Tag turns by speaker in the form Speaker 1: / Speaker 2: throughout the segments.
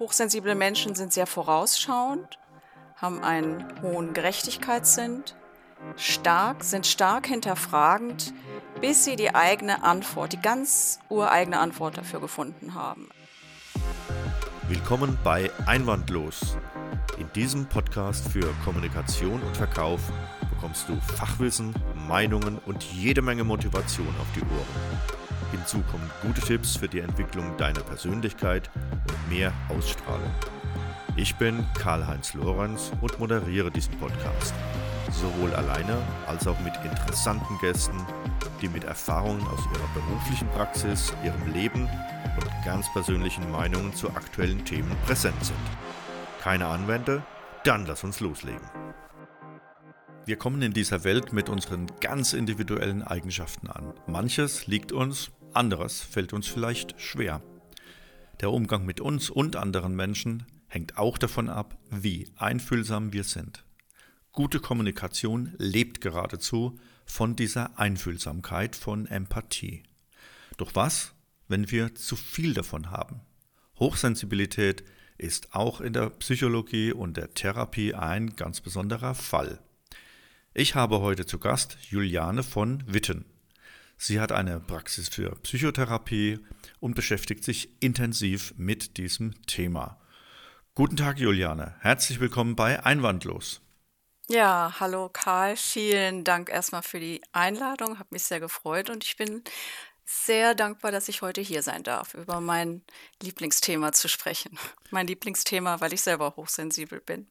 Speaker 1: Hochsensible Menschen sind sehr vorausschauend, haben einen hohen Gerechtigkeitssinn, stark, sind stark hinterfragend, bis sie die eigene Antwort, die ganz ureigene Antwort dafür gefunden haben.
Speaker 2: Willkommen bei Einwandlos. In diesem Podcast für Kommunikation und Verkauf bekommst du Fachwissen, Meinungen und jede Menge Motivation auf die Ohren. Hinzu kommen gute Tipps für die Entwicklung deiner Persönlichkeit und mehr Ausstrahlung. Ich bin Karl-Heinz Lorenz und moderiere diesen Podcast. Sowohl alleine als auch mit interessanten Gästen, die mit Erfahrungen aus ihrer beruflichen Praxis, ihrem Leben und ganz persönlichen Meinungen zu aktuellen Themen präsent sind. Keine Anwender? Dann lass uns loslegen. Wir kommen in dieser Welt mit unseren ganz individuellen Eigenschaften an. Manches liegt uns, anderes fällt uns vielleicht schwer. Der Umgang mit uns und anderen Menschen hängt auch davon ab, wie einfühlsam wir sind. Gute Kommunikation lebt geradezu von dieser Einfühlsamkeit, von Empathie. Doch was, wenn wir zu viel davon haben? Hochsensibilität ist auch in der Psychologie und der Therapie ein ganz besonderer Fall. Ich habe heute zu Gast Juliane von Witten. Sie hat eine Praxis für Psychotherapie und beschäftigt sich intensiv mit diesem Thema. Guten Tag, Juliane. Herzlich willkommen bei Einwandlos.
Speaker 1: Ja, hallo Karl. Vielen Dank erstmal für die Einladung. Hat mich sehr gefreut und ich bin sehr dankbar, dass ich heute hier sein darf, über mein Lieblingsthema zu sprechen. Mein Lieblingsthema, weil ich selber hochsensibel bin.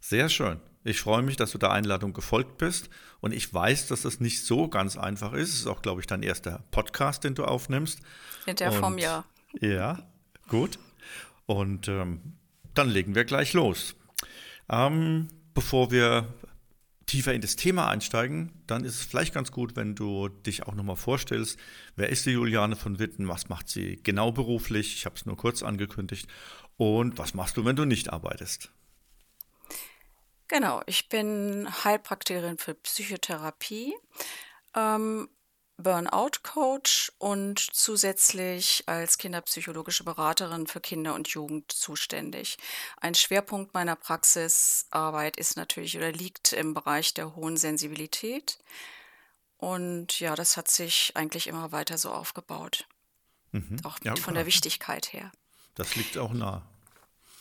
Speaker 2: Sehr schön. Ich freue mich, dass du der Einladung gefolgt bist. Und ich weiß, dass das nicht so ganz einfach ist. Es ist auch, glaube ich, dein erster Podcast, den du aufnimmst.
Speaker 1: In der Form, ja.
Speaker 2: Ja, gut. Und ähm, dann legen wir gleich los. Ähm, bevor wir tiefer in das Thema einsteigen, dann ist es vielleicht ganz gut, wenn du dich auch nochmal vorstellst. Wer ist die Juliane von Witten? Was macht sie genau beruflich? Ich habe es nur kurz angekündigt. Und was machst du, wenn du nicht arbeitest?
Speaker 1: Genau, ich bin Heilpraktikerin für Psychotherapie, ähm, Burnout-Coach und zusätzlich als kinderpsychologische Beraterin für Kinder und Jugend zuständig. Ein Schwerpunkt meiner Praxisarbeit ist natürlich oder liegt im Bereich der hohen Sensibilität. Und ja, das hat sich eigentlich immer weiter so aufgebaut. Mhm. Auch ja, von der Wichtigkeit her.
Speaker 2: Das liegt auch nah.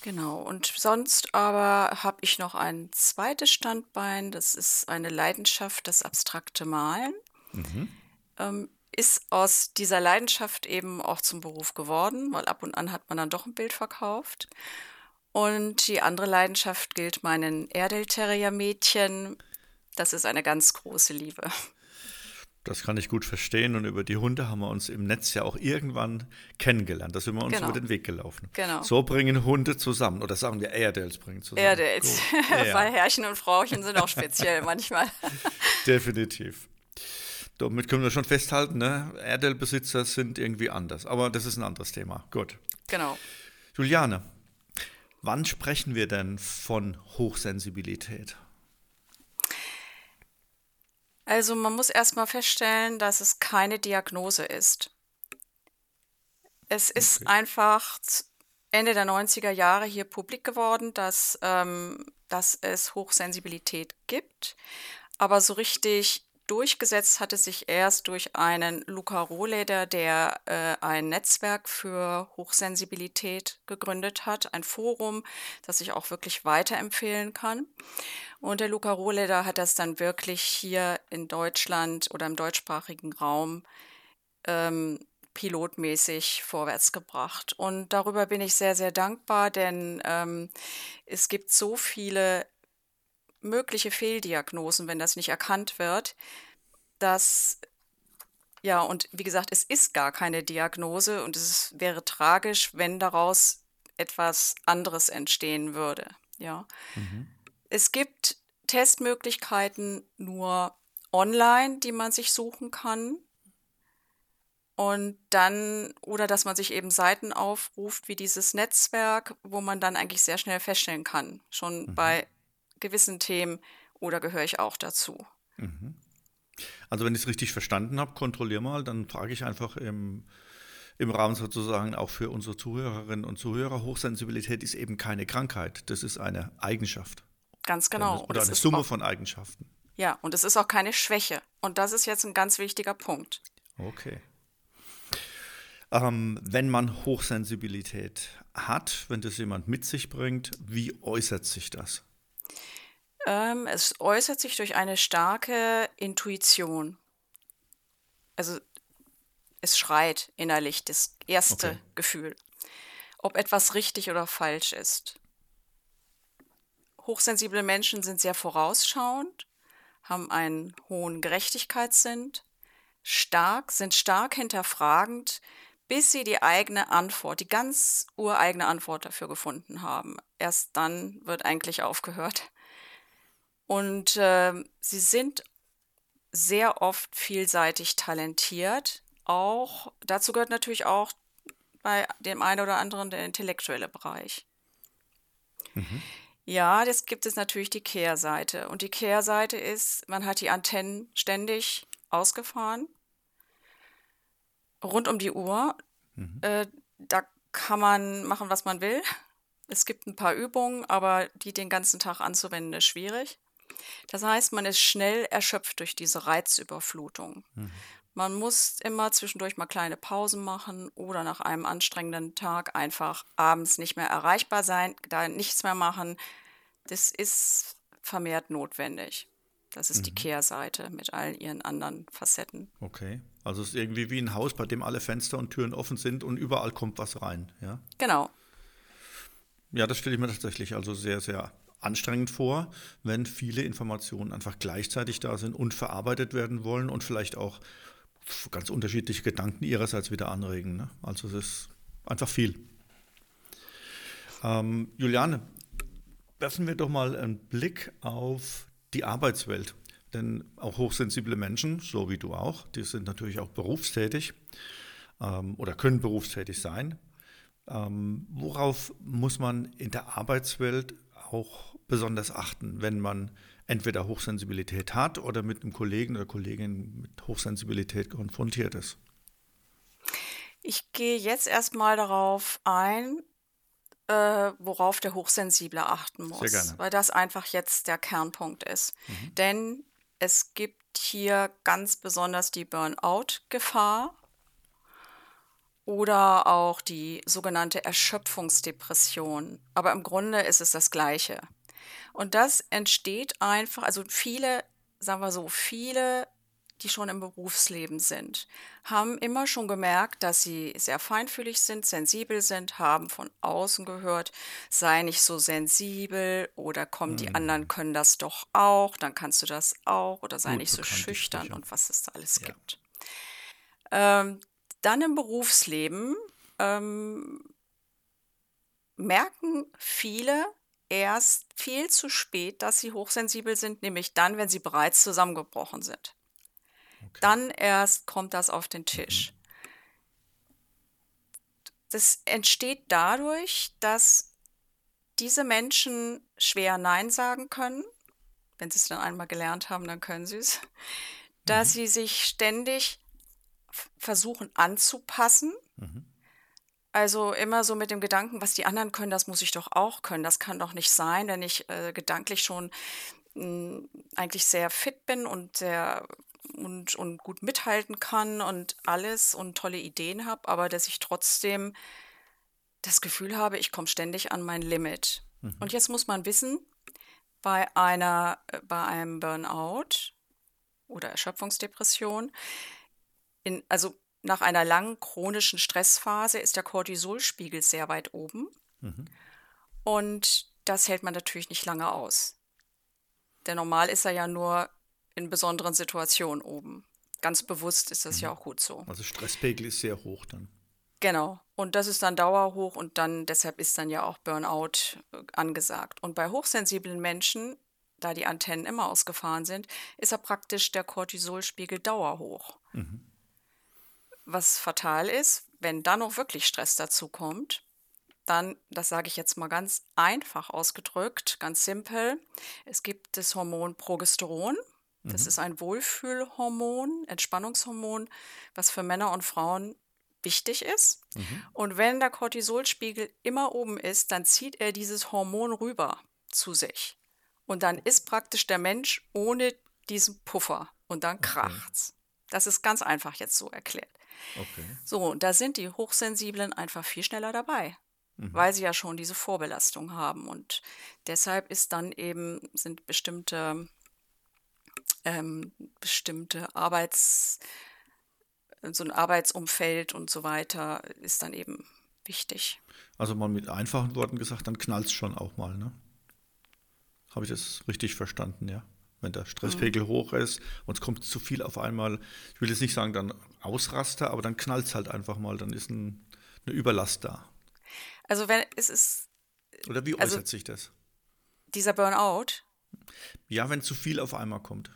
Speaker 1: Genau, und sonst aber habe ich noch ein zweites Standbein, das ist eine Leidenschaft, das abstrakte Malen. Mhm. Ähm, ist aus dieser Leidenschaft eben auch zum Beruf geworden, weil ab und an hat man dann doch ein Bild verkauft. Und die andere Leidenschaft gilt meinen Erdel-Terrier-Mädchen. Das ist eine ganz große Liebe.
Speaker 2: Das kann ich gut verstehen. Und über die Hunde haben wir uns im Netz ja auch irgendwann kennengelernt. Da sind wir uns genau. über den Weg gelaufen. Genau. So bringen Hunde zusammen. Oder sagen wir, Airedales bringen zusammen.
Speaker 1: Airedales. Weil Herrchen und Frauchen sind auch speziell manchmal.
Speaker 2: Definitiv. Damit können wir schon festhalten, ne? Airedale-Besitzer sind irgendwie anders. Aber das ist ein anderes Thema. Gut.
Speaker 1: Genau.
Speaker 2: Juliane, wann sprechen wir denn von Hochsensibilität?
Speaker 1: Also man muss erstmal feststellen, dass es keine Diagnose ist. Es ist einfach Ende der 90er Jahre hier publik geworden, dass, ähm, dass es Hochsensibilität gibt. Aber so richtig durchgesetzt hatte sich erst durch einen Luca Rohleder, der äh, ein Netzwerk für Hochsensibilität gegründet hat, ein Forum, das ich auch wirklich weiterempfehlen kann. Und der Luca Rohleder hat das dann wirklich hier in Deutschland oder im deutschsprachigen Raum ähm, pilotmäßig vorwärts gebracht. Und darüber bin ich sehr, sehr dankbar, denn ähm, es gibt so viele mögliche Fehldiagnosen, wenn das nicht erkannt wird, dass ja, und wie gesagt, es ist gar keine Diagnose und es wäre tragisch, wenn daraus etwas anderes entstehen würde. Ja. Mhm. Es gibt Testmöglichkeiten nur online, die man sich suchen kann. Und dann, oder dass man sich eben Seiten aufruft, wie dieses Netzwerk, wo man dann eigentlich sehr schnell feststellen kann, schon mhm. bei gewissen Themen oder gehöre ich auch dazu. Mhm.
Speaker 2: Also wenn ich es richtig verstanden habe, kontrolliere mal, dann frage ich einfach im, im Raum sozusagen auch für unsere Zuhörerinnen und Zuhörer. Hochsensibilität ist eben keine Krankheit, das ist eine Eigenschaft.
Speaker 1: Ganz genau.
Speaker 2: Oder eine Summe auch, von Eigenschaften.
Speaker 1: Ja, und es ist auch keine Schwäche. Und das ist jetzt ein ganz wichtiger Punkt.
Speaker 2: Okay. Ähm, wenn man Hochsensibilität hat, wenn das jemand mit sich bringt, wie äußert sich das?
Speaker 1: Ähm, es äußert sich durch eine starke Intuition. Also es schreit innerlich, das erste okay. Gefühl, ob etwas richtig oder falsch ist. Hochsensible Menschen sind sehr vorausschauend, haben einen hohen Gerechtigkeitssinn, stark, sind stark hinterfragend, bis sie die eigene Antwort, die ganz ureigene Antwort dafür gefunden haben. Erst dann wird eigentlich aufgehört. Und äh, sie sind sehr oft vielseitig talentiert. Auch dazu gehört natürlich auch bei dem einen oder anderen der intellektuelle Bereich. Mhm. Ja, das gibt es natürlich die Kehrseite. Und die Kehrseite ist, man hat die Antennen ständig ausgefahren, rund um die Uhr. Mhm. Äh, da kann man machen, was man will. Es gibt ein paar Übungen, aber die den ganzen Tag anzuwenden, ist schwierig. Das heißt, man ist schnell erschöpft durch diese Reizüberflutung. Mhm. Man muss immer zwischendurch mal kleine Pausen machen oder nach einem anstrengenden Tag einfach abends nicht mehr erreichbar sein, da nichts mehr machen. Das ist vermehrt notwendig. Das ist mhm. die Kehrseite mit all ihren anderen Facetten.
Speaker 2: Okay. Also es ist irgendwie wie ein Haus, bei dem alle Fenster und Türen offen sind und überall kommt was rein, ja?
Speaker 1: Genau.
Speaker 2: Ja, das stelle ich mir tatsächlich also sehr, sehr anstrengend vor, wenn viele Informationen einfach gleichzeitig da sind und verarbeitet werden wollen und vielleicht auch ganz unterschiedliche Gedanken ihrerseits wieder anregen. Ne? Also es ist einfach viel. Ähm, Juliane, werfen wir doch mal einen Blick auf die Arbeitswelt. Denn auch hochsensible Menschen, so wie du auch, die sind natürlich auch berufstätig ähm, oder können berufstätig sein. Ähm, worauf muss man in der Arbeitswelt auch besonders achten, wenn man entweder Hochsensibilität hat oder mit einem Kollegen oder Kollegin mit Hochsensibilität konfrontiert ist.
Speaker 1: Ich gehe jetzt erstmal darauf ein, äh, worauf der Hochsensible achten muss, weil das einfach jetzt der Kernpunkt ist. Mhm. Denn es gibt hier ganz besonders die Burnout-Gefahr oder auch die sogenannte Erschöpfungsdepression. Aber im Grunde ist es das Gleiche. Und das entsteht einfach, also viele, sagen wir so, viele, die schon im Berufsleben sind, haben immer schon gemerkt, dass sie sehr feinfühlig sind, sensibel sind, haben von außen gehört, sei nicht so sensibel oder komm, die anderen mhm. können das doch auch, dann kannst du das auch oder sei Gut nicht so schüchtern und was es da alles ja. gibt. Ähm, dann im Berufsleben ähm, merken viele, erst viel zu spät, dass sie hochsensibel sind, nämlich dann, wenn sie bereits zusammengebrochen sind. Okay. Dann erst kommt das auf den Tisch. Mhm. Das entsteht dadurch, dass diese Menschen schwer Nein sagen können. Wenn sie es dann einmal gelernt haben, dann können sie es. Dass mhm. sie sich ständig versuchen anzupassen. Mhm. Also immer so mit dem Gedanken, was die anderen können, das muss ich doch auch können. Das kann doch nicht sein, wenn ich äh, gedanklich schon mh, hm, eigentlich sehr fit bin und sehr und, und gut mithalten kann und alles und tolle Ideen habe, aber dass ich trotzdem das Gefühl habe, ich komme ständig an mein Limit. Mhm. Und jetzt muss man wissen, bei einer, äh, bei einem Burnout oder Erschöpfungsdepression, in, also nach einer langen chronischen Stressphase ist der Cortisolspiegel sehr weit oben. Mhm. Und das hält man natürlich nicht lange aus. Denn normal ist er ja nur in besonderen Situationen oben. Ganz bewusst ist das mhm. ja auch gut so.
Speaker 2: Also Stresspegel ist sehr hoch dann.
Speaker 1: Genau. Und das ist dann dauerhoch und dann deshalb ist dann ja auch Burnout äh, angesagt. Und bei hochsensiblen Menschen, da die Antennen immer ausgefahren sind, ist er praktisch der Cortisolspiegel dauerhoch. Mhm. Was fatal ist, wenn dann noch wirklich Stress dazu kommt, dann, das sage ich jetzt mal ganz einfach ausgedrückt, ganz simpel, es gibt das Hormon Progesteron. Das mhm. ist ein Wohlfühlhormon, Entspannungshormon, was für Männer und Frauen wichtig ist. Mhm. Und wenn der Cortisolspiegel immer oben ist, dann zieht er dieses Hormon rüber zu sich. Und dann ist praktisch der Mensch ohne diesen Puffer. Und dann kracht's. Das ist ganz einfach jetzt so erklärt. Okay. So, und da sind die Hochsensiblen einfach viel schneller dabei, mhm. weil sie ja schon diese Vorbelastung haben. Und deshalb ist dann eben, sind bestimmte, ähm, bestimmte Arbeits, so ein Arbeitsumfeld und so weiter ist dann eben wichtig.
Speaker 2: Also mal mit einfachen Worten gesagt, dann knallt es schon auch mal, ne? Habe ich das richtig verstanden, ja? Wenn der Stresspegel mhm. hoch ist und es kommt zu viel auf einmal, ich will jetzt nicht sagen dann Ausraster, aber dann knallt es halt einfach mal, dann ist ein, eine Überlast da.
Speaker 1: Also wenn es ist.
Speaker 2: Oder wie also äußert also, sich das?
Speaker 1: Dieser Burnout?
Speaker 2: Ja, wenn zu viel auf einmal kommt.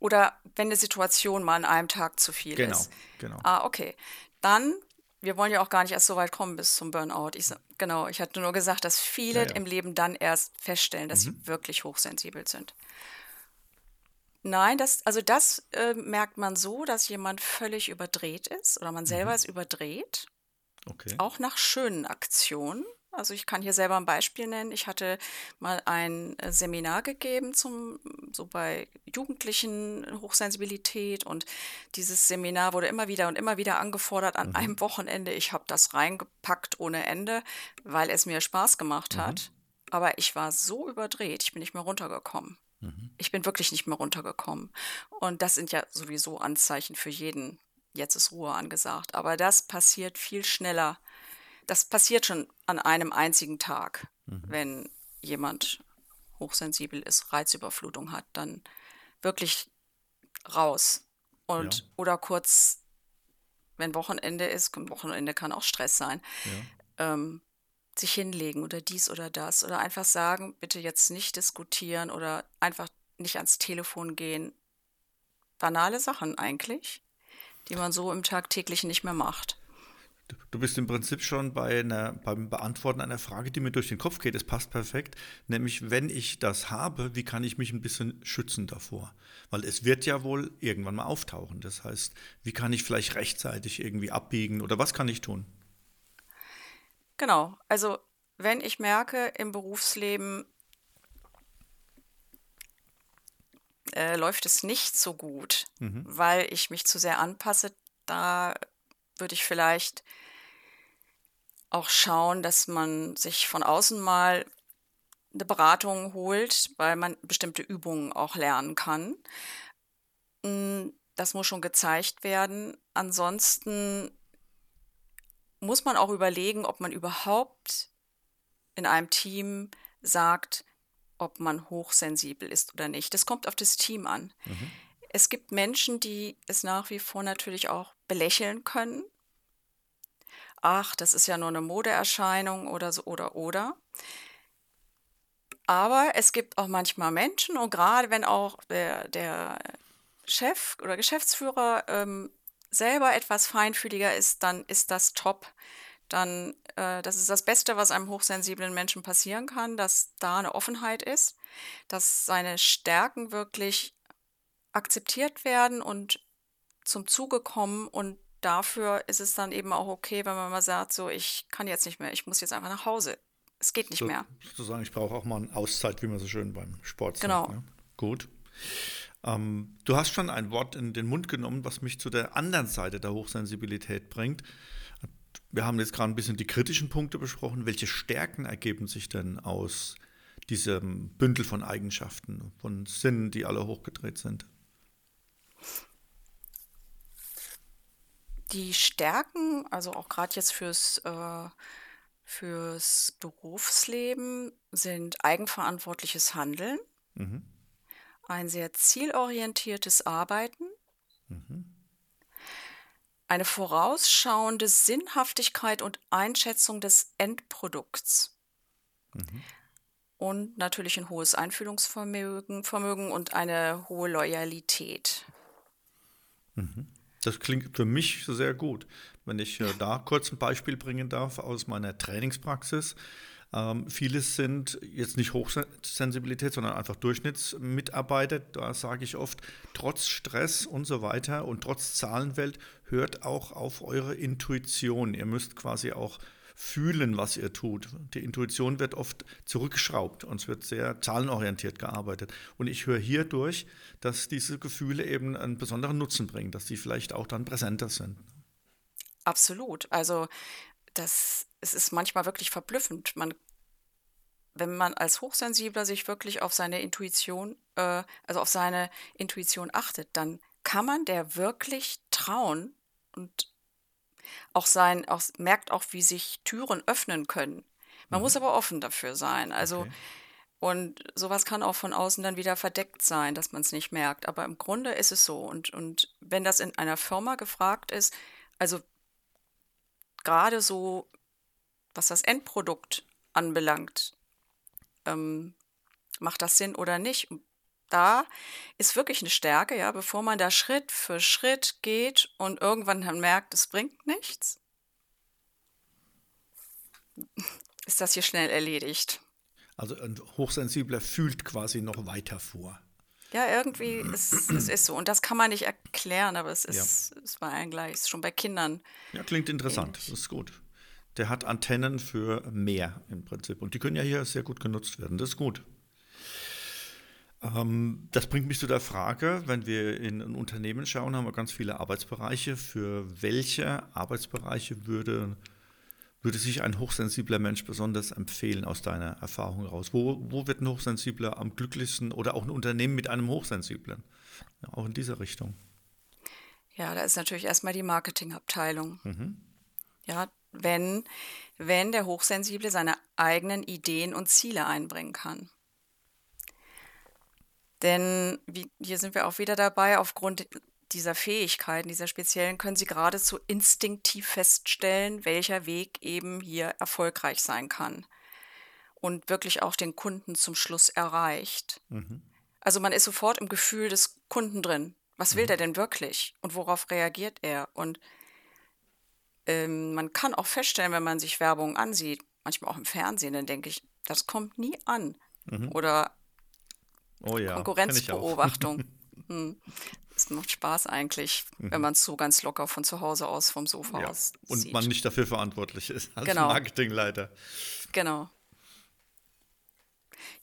Speaker 1: Oder wenn eine Situation mal an einem Tag zu viel
Speaker 2: genau,
Speaker 1: ist.
Speaker 2: Genau, genau.
Speaker 1: Ah, okay. Dann, wir wollen ja auch gar nicht erst so weit kommen bis zum Burnout. Ich, genau, ich hatte nur gesagt, dass viele ja, ja. im Leben dann erst feststellen, dass mhm. sie wirklich hochsensibel sind. Nein, das, also das äh, merkt man so, dass jemand völlig überdreht ist oder man selber mhm. ist überdreht.
Speaker 2: Okay.
Speaker 1: Auch nach schönen Aktionen. Also ich kann hier selber ein Beispiel nennen. Ich hatte mal ein äh, Seminar gegeben zum so bei Jugendlichen Hochsensibilität und dieses Seminar wurde immer wieder und immer wieder angefordert an mhm. einem Wochenende. Ich habe das reingepackt ohne Ende, weil es mir Spaß gemacht mhm. hat. Aber ich war so überdreht, ich bin nicht mehr runtergekommen. Mhm. Ich bin wirklich nicht mehr runtergekommen. Und das sind ja sowieso Anzeichen für jeden. Jetzt ist Ruhe angesagt. Aber das passiert viel schneller. Das passiert schon an einem einzigen Tag, mhm. wenn jemand hochsensibel ist, Reizüberflutung hat, dann wirklich raus. Und ja. oder kurz, wenn Wochenende ist, Wochenende kann auch Stress sein, ja. ähm, sich hinlegen oder dies oder das oder einfach sagen, bitte jetzt nicht diskutieren oder einfach nicht ans Telefon gehen. Banale Sachen eigentlich, die man so im Tagtäglichen nicht mehr macht.
Speaker 2: Du bist im Prinzip schon bei einer, beim Beantworten einer Frage, die mir durch den Kopf geht. Es passt perfekt. Nämlich, wenn ich das habe, wie kann ich mich ein bisschen schützen davor? Weil es wird ja wohl irgendwann mal auftauchen. Das heißt, wie kann ich vielleicht rechtzeitig irgendwie abbiegen oder was kann ich tun?
Speaker 1: Genau. Also, wenn ich merke im Berufsleben, äh, läuft es nicht so gut, mhm. weil ich mich zu sehr anpasse, da würde ich vielleicht auch schauen, dass man sich von außen mal eine Beratung holt, weil man bestimmte Übungen auch lernen kann. Hm, das muss schon gezeigt werden. Ansonsten muss man auch überlegen, ob man überhaupt in einem Team sagt, ob man hochsensibel ist oder nicht. Das kommt auf das Team an. Mhm. Es gibt Menschen, die es nach wie vor natürlich auch belächeln können. Ach, das ist ja nur eine Modeerscheinung oder so oder oder. Aber es gibt auch manchmal Menschen und gerade wenn auch der, der Chef oder Geschäftsführer ähm, selber etwas feinfühliger ist, dann ist das top. Dann, äh, das ist das Beste, was einem hochsensiblen Menschen passieren kann, dass da eine Offenheit ist, dass seine Stärken wirklich akzeptiert werden und zum Zuge kommen und dafür ist es dann eben auch okay, wenn man mal sagt, so, ich kann jetzt nicht mehr, ich muss jetzt einfach nach Hause. Es geht nicht so, mehr.
Speaker 2: Sozusagen, ich brauche auch mal eine Auszeit, wie man so schön beim Sport
Speaker 1: genau. sagt.
Speaker 2: Genau. Ne? Gut. Ähm, du hast schon ein Wort in den Mund genommen, was mich zu der anderen Seite der Hochsensibilität bringt. Wir haben jetzt gerade ein bisschen die kritischen Punkte besprochen. Welche Stärken ergeben sich denn aus diesem Bündel von Eigenschaften, von Sinnen, die alle hochgedreht sind?
Speaker 1: Die Stärken, also auch gerade jetzt fürs, äh, fürs Berufsleben, sind eigenverantwortliches Handeln. Mhm ein sehr zielorientiertes Arbeiten, mhm. eine vorausschauende Sinnhaftigkeit und Einschätzung des Endprodukts mhm. und natürlich ein hohes Einfühlungsvermögen Vermögen und eine hohe Loyalität.
Speaker 2: Mhm. Das klingt für mich sehr gut. Wenn ich äh, da kurz ein Beispiel bringen darf aus meiner Trainingspraxis. Ähm, vieles sind jetzt nicht Hochsensibilität, sondern einfach Durchschnittsmitarbeiter. Da sage ich oft, trotz Stress und so weiter und trotz Zahlenwelt hört auch auf eure Intuition. Ihr müsst quasi auch fühlen, was ihr tut. Die Intuition wird oft zurückgeschraubt und es wird sehr zahlenorientiert gearbeitet. Und ich höre hierdurch, dass diese Gefühle eben einen besonderen Nutzen bringen, dass sie vielleicht auch dann präsenter sind.
Speaker 1: Absolut. Also das, es ist manchmal wirklich verblüffend. Man, wenn man als Hochsensibler sich wirklich auf seine Intuition, äh, also auf seine Intuition achtet, dann kann man der wirklich trauen und auch sein, auch, merkt auch, wie sich Türen öffnen können. Man mhm. muss aber offen dafür sein. Also, okay. und sowas kann auch von außen dann wieder verdeckt sein, dass man es nicht merkt. Aber im Grunde ist es so. Und, und wenn das in einer Firma gefragt ist, also gerade so, was das Endprodukt anbelangt, ähm, macht das Sinn oder nicht? Da ist wirklich eine Stärke, ja, bevor man da Schritt für Schritt geht und irgendwann dann merkt, es bringt nichts, ist das hier schnell erledigt.
Speaker 2: Also ein Hochsensibler fühlt quasi noch weiter vor.
Speaker 1: Ja, irgendwie ist es ist so. Und das kann man nicht erklären, aber es ist, ja. es war eigentlich schon bei Kindern.
Speaker 2: Ja, klingt interessant. Ähnlich. Das ist gut. Der hat Antennen für mehr im Prinzip. Und die können ja hier sehr gut genutzt werden. Das ist gut. Ähm, das bringt mich zu der Frage, wenn wir in ein Unternehmen schauen, haben wir ganz viele Arbeitsbereiche. Für welche Arbeitsbereiche würde, würde sich ein hochsensibler Mensch besonders empfehlen aus deiner Erfahrung heraus? Wo, wo wird ein Hochsensibler am glücklichsten oder auch ein Unternehmen mit einem Hochsensiblen? Ja, auch in dieser Richtung.
Speaker 1: Ja, da ist natürlich erstmal die Marketingabteilung. Mhm. Ja, wenn, wenn der Hochsensible seine eigenen Ideen und Ziele einbringen kann. Denn wie, hier sind wir auch wieder dabei, aufgrund dieser Fähigkeiten, dieser speziellen, können Sie geradezu instinktiv feststellen, welcher Weg eben hier erfolgreich sein kann und wirklich auch den Kunden zum Schluss erreicht. Mhm. Also man ist sofort im Gefühl des Kunden drin. Was will mhm. der denn wirklich und worauf reagiert er? Und ähm, man kann auch feststellen, wenn man sich Werbung ansieht, manchmal auch im Fernsehen, dann denke ich, das kommt nie an. Mhm. Oder Oh ja, Konkurrenzbeobachtung. hm. Es macht Spaß eigentlich, mhm. wenn man es so ganz locker von zu Hause aus vom Sofa ja. aus
Speaker 2: Und
Speaker 1: sieht.
Speaker 2: man nicht dafür verantwortlich ist als genau. Marketingleiter.
Speaker 1: Genau.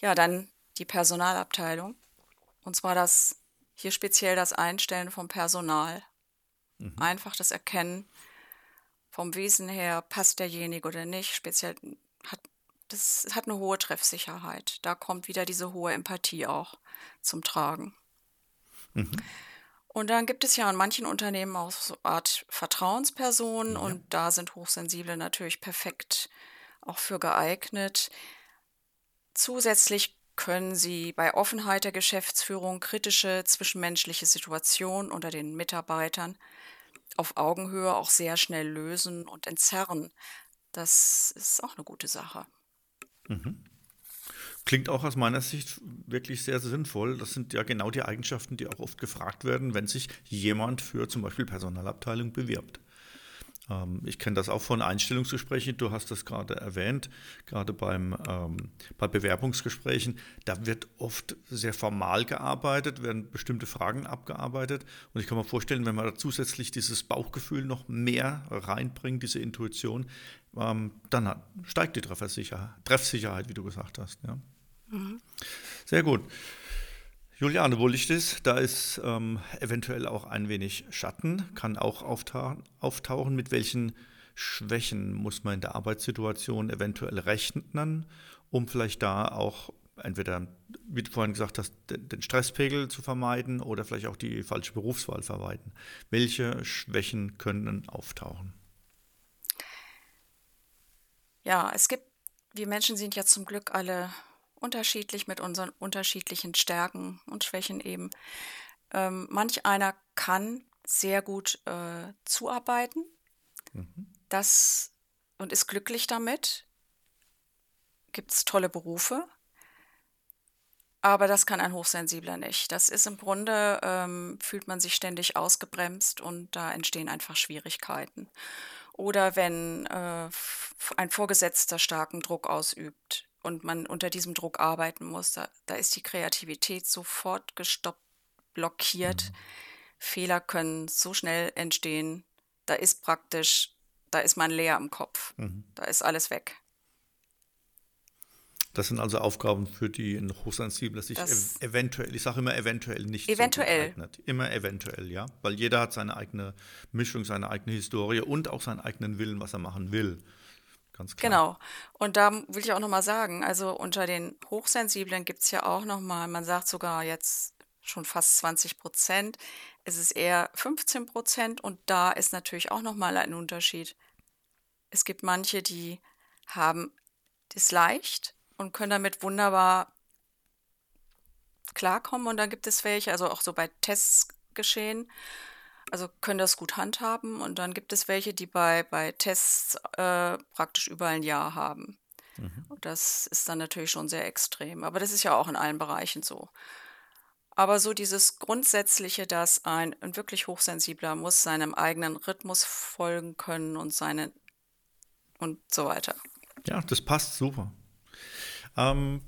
Speaker 1: Ja, dann die Personalabteilung. Und zwar das hier speziell das Einstellen vom Personal. Mhm. Einfach das Erkennen vom Wesen her, passt derjenige oder nicht. Speziell hat das hat eine hohe Treffsicherheit. Da kommt wieder diese hohe Empathie auch zum Tragen. Mhm. Und dann gibt es ja in manchen Unternehmen auch so eine Art Vertrauenspersonen ja. und da sind Hochsensible natürlich perfekt auch für geeignet. Zusätzlich können sie bei Offenheit der Geschäftsführung kritische zwischenmenschliche Situationen unter den Mitarbeitern auf Augenhöhe auch sehr schnell lösen und entzerren. Das ist auch eine gute Sache.
Speaker 2: Mhm. Klingt auch aus meiner Sicht wirklich sehr sinnvoll. Das sind ja genau die Eigenschaften, die auch oft gefragt werden, wenn sich jemand für zum Beispiel Personalabteilung bewirbt. Ähm, ich kenne das auch von Einstellungsgesprächen, du hast das gerade erwähnt, gerade beim, ähm, bei Bewerbungsgesprächen, da wird oft sehr formal gearbeitet, werden bestimmte Fragen abgearbeitet und ich kann mir vorstellen, wenn man da zusätzlich dieses Bauchgefühl noch mehr reinbringt, diese Intuition, ähm, dann hat, steigt die Treffsicherheit, wie du gesagt hast. Ja. Mhm. Sehr gut. Juliane, wo Licht ist, da ist ähm, eventuell auch ein wenig Schatten, kann auch auftauchen, auftauchen. Mit welchen Schwächen muss man in der Arbeitssituation eventuell rechnen, um vielleicht da auch entweder, wie du vorhin gesagt hast, den Stresspegel zu vermeiden oder vielleicht auch die falsche Berufswahl vermeiden. Welche Schwächen können auftauchen?
Speaker 1: Ja, es gibt, wir Menschen sind ja zum Glück alle unterschiedlich mit unseren unterschiedlichen Stärken und Schwächen eben. Ähm, manch einer kann sehr gut äh, zuarbeiten, mhm. das und ist glücklich damit. Gibt es tolle Berufe, aber das kann ein Hochsensibler nicht. Das ist im Grunde, ähm, fühlt man sich ständig ausgebremst und da entstehen einfach Schwierigkeiten. Oder wenn äh, ein Vorgesetzter starken Druck ausübt, und man unter diesem Druck arbeiten muss, da, da ist die Kreativität sofort gestoppt, blockiert. Mhm. Fehler können so schnell entstehen. da ist praktisch, da ist man leer im Kopf. Mhm. Da ist alles weg.
Speaker 2: Das sind also Aufgaben, für die ein Hochsensibler sich ev eventuell, ich sage immer eventuell nicht
Speaker 1: eventuell.
Speaker 2: So immer eventuell, ja. Weil jeder hat seine eigene Mischung, seine eigene Historie und auch seinen eigenen Willen, was er machen will. Ganz klar.
Speaker 1: Genau. Und da will ich auch nochmal sagen, also unter den Hochsensiblen gibt es ja auch nochmal, man sagt sogar jetzt schon fast 20 Prozent. Es ist eher 15 Prozent und da ist natürlich auch nochmal ein Unterschied. Es gibt manche, die haben das leicht und können damit wunderbar klarkommen. Und dann gibt es welche, also auch so bei Tests geschehen, also können das gut handhaben. Und dann gibt es welche, die bei, bei Tests äh, praktisch überall ein Jahr haben. Mhm. Und das ist dann natürlich schon sehr extrem. Aber das ist ja auch in allen Bereichen so. Aber so dieses Grundsätzliche, dass ein, ein wirklich Hochsensibler muss seinem eigenen Rhythmus folgen können und seine und so weiter.
Speaker 2: Ja, das passt super. Ähm,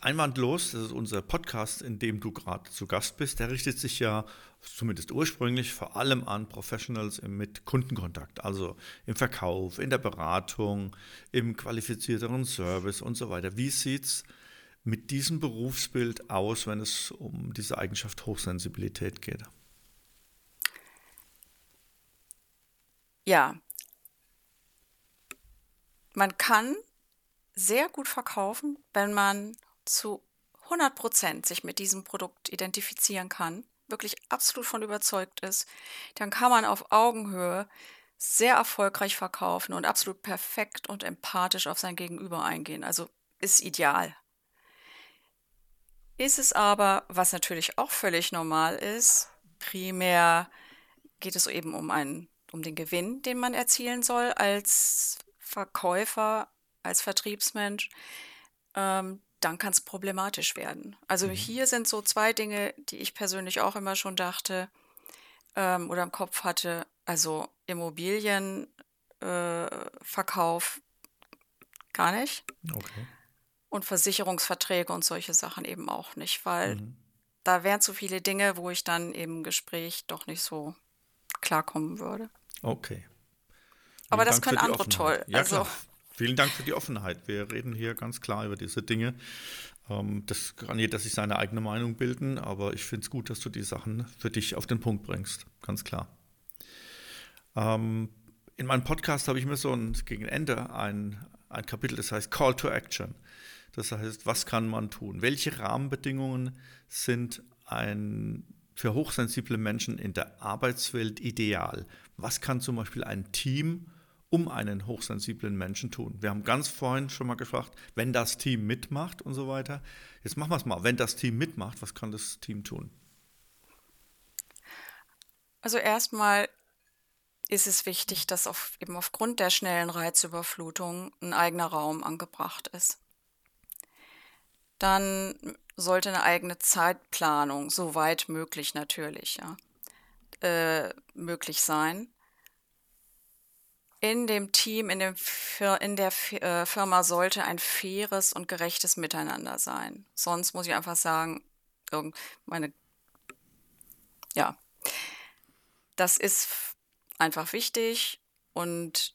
Speaker 2: Einwandlos, das ist unser Podcast, in dem du gerade zu Gast bist. Der richtet sich ja zumindest ursprünglich vor allem an Professionals mit Kundenkontakt, also im Verkauf, in der Beratung, im qualifizierteren Service und so weiter. Wie sieht es mit diesem Berufsbild aus, wenn es um diese Eigenschaft Hochsensibilität geht?
Speaker 1: Ja, man kann sehr gut verkaufen, wenn man zu 100 Prozent sich mit diesem Produkt identifizieren kann, wirklich absolut von überzeugt ist, dann kann man auf Augenhöhe sehr erfolgreich verkaufen und absolut perfekt und empathisch auf sein Gegenüber eingehen. Also ist ideal. Ist es aber, was natürlich auch völlig normal ist, primär geht es eben um einen, um den Gewinn, den man erzielen soll als Verkäufer als Vertriebsmensch, ähm, dann kann es problematisch werden. Also mhm. hier sind so zwei Dinge, die ich persönlich auch immer schon dachte ähm, oder im Kopf hatte. Also Immobilienverkauf äh, gar nicht. Okay. Und Versicherungsverträge und solche Sachen eben auch nicht, weil mhm. da wären zu viele Dinge, wo ich dann im Gespräch doch nicht so klarkommen würde.
Speaker 2: Okay.
Speaker 1: Aber das können andere toll.
Speaker 2: Ja, also, klar. Vielen Dank für die Offenheit. Wir reden hier ganz klar über diese Dinge. Ähm, das kann jeder sich seine eigene Meinung bilden, aber ich finde es gut, dass du die Sachen für dich auf den Punkt bringst. Ganz klar. Ähm, in meinem Podcast habe ich mir so ein, gegen Ende ein, ein Kapitel, das heißt Call to Action. Das heißt, was kann man tun? Welche Rahmenbedingungen sind ein, für hochsensible Menschen in der Arbeitswelt ideal? Was kann zum Beispiel ein Team um einen hochsensiblen Menschen tun. Wir haben ganz vorhin schon mal gefragt, wenn das Team mitmacht und so weiter. Jetzt machen wir es mal. Wenn das Team mitmacht, was kann das Team tun?
Speaker 1: Also erstmal ist es wichtig, dass auf, eben aufgrund der schnellen Reizüberflutung ein eigener Raum angebracht ist. Dann sollte eine eigene Zeitplanung, soweit möglich natürlich, ja, äh, möglich sein in dem Team, in, dem, in der äh, Firma sollte ein faires und gerechtes Miteinander sein. Sonst muss ich einfach sagen, meine, ja, das ist einfach wichtig und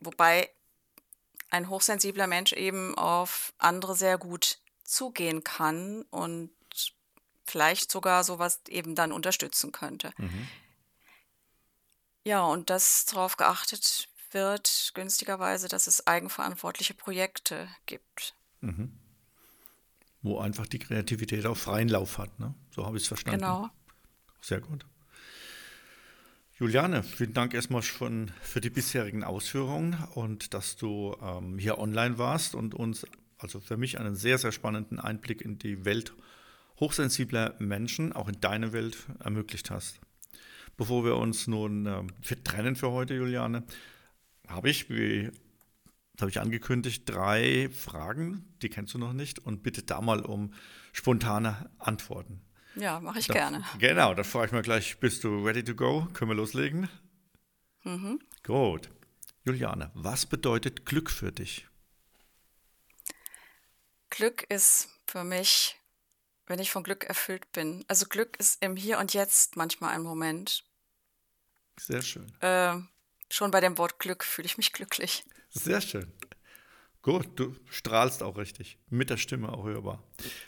Speaker 1: wobei ein hochsensibler Mensch eben auf andere sehr gut zugehen kann und vielleicht sogar sowas eben dann unterstützen könnte. Mhm. Ja, und dass darauf geachtet wird, günstigerweise, dass es eigenverantwortliche Projekte gibt.
Speaker 2: Mhm. Wo einfach die Kreativität auch freien Lauf hat, ne? So habe ich es verstanden.
Speaker 1: Genau.
Speaker 2: Sehr gut. Juliane, vielen Dank erstmal schon für die bisherigen Ausführungen und dass du ähm, hier online warst und uns, also für mich, einen sehr, sehr spannenden Einblick in die Welt hochsensibler Menschen, auch in deine Welt, ermöglicht hast. Bevor wir uns nun äh, trennen für heute, Juliane, habe ich, wie habe ich angekündigt, drei Fragen, die kennst du noch nicht, und bitte da mal um spontane Antworten.
Speaker 1: Ja, mache ich
Speaker 2: da,
Speaker 1: gerne.
Speaker 2: Genau, da frage ich mal gleich, bist du ready to go? Können wir loslegen?
Speaker 1: Mhm.
Speaker 2: Gut. Juliane, was bedeutet Glück für dich?
Speaker 1: Glück ist für mich wenn ich von Glück erfüllt bin. Also Glück ist im Hier und Jetzt manchmal ein Moment.
Speaker 2: Sehr schön.
Speaker 1: Äh, schon bei dem Wort Glück fühle ich mich glücklich.
Speaker 2: Sehr schön. Gut, du strahlst auch richtig. Mit der Stimme auch hörbar.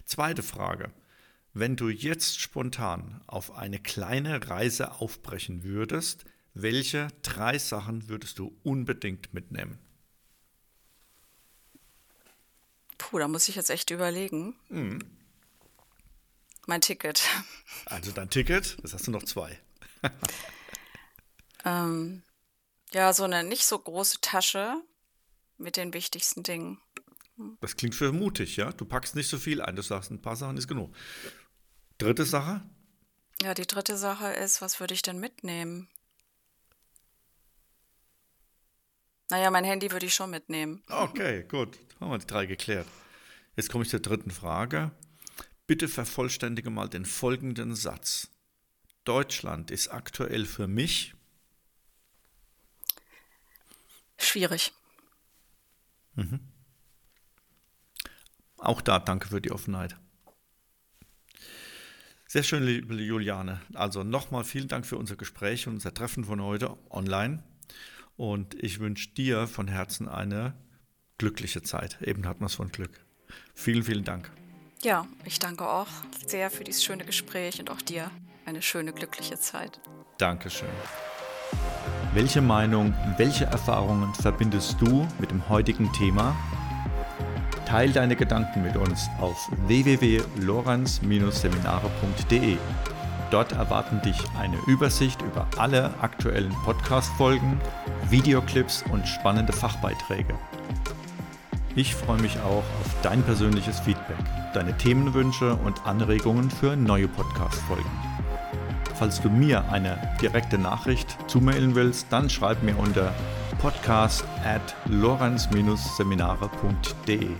Speaker 2: Zweite Frage. Wenn du jetzt spontan auf eine kleine Reise aufbrechen würdest, welche drei Sachen würdest du unbedingt mitnehmen?
Speaker 1: Puh, da muss ich jetzt echt überlegen. Mhm. Mein Ticket.
Speaker 2: Also dein Ticket, das hast du noch zwei.
Speaker 1: ähm, ja, so eine nicht so große Tasche mit den wichtigsten Dingen.
Speaker 2: Das klingt für mutig, ja? Du packst nicht so viel ein, du sagst, ein paar Sachen ist genug. Dritte Sache?
Speaker 1: Ja, die dritte Sache ist, was würde ich denn mitnehmen? Naja, mein Handy würde ich schon mitnehmen.
Speaker 2: Okay, gut. Haben wir die drei geklärt. Jetzt komme ich zur dritten Frage. Bitte vervollständige mal den folgenden Satz. Deutschland ist aktuell für mich
Speaker 1: schwierig. Mhm.
Speaker 2: Auch da danke für die Offenheit. Sehr schön, liebe Juliane. Also nochmal vielen Dank für unser Gespräch und unser Treffen von heute online. Und ich wünsche dir von Herzen eine glückliche Zeit. Eben hat man es von Glück. Vielen, vielen Dank.
Speaker 1: Ja, ich danke auch sehr für dieses schöne Gespräch und auch dir eine schöne, glückliche Zeit.
Speaker 2: Dankeschön. Welche Meinung, welche Erfahrungen verbindest du mit dem heutigen Thema? Teil deine Gedanken mit uns auf www.lorenz-seminare.de. Dort erwarten dich eine Übersicht über alle aktuellen Podcast-Folgen, Videoclips und spannende Fachbeiträge. Ich freue mich auch auf dein persönliches Feedback, deine Themenwünsche und Anregungen für neue Podcast-Folgen. Falls du mir eine direkte Nachricht zumailen willst, dann schreib mir unter podcast at lorenz-seminare.de.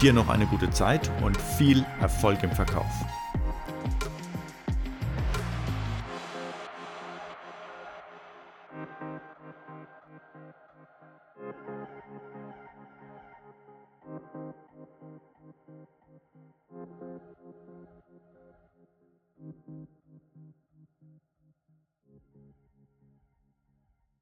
Speaker 2: Dir noch eine gute Zeit und viel Erfolg im Verkauf.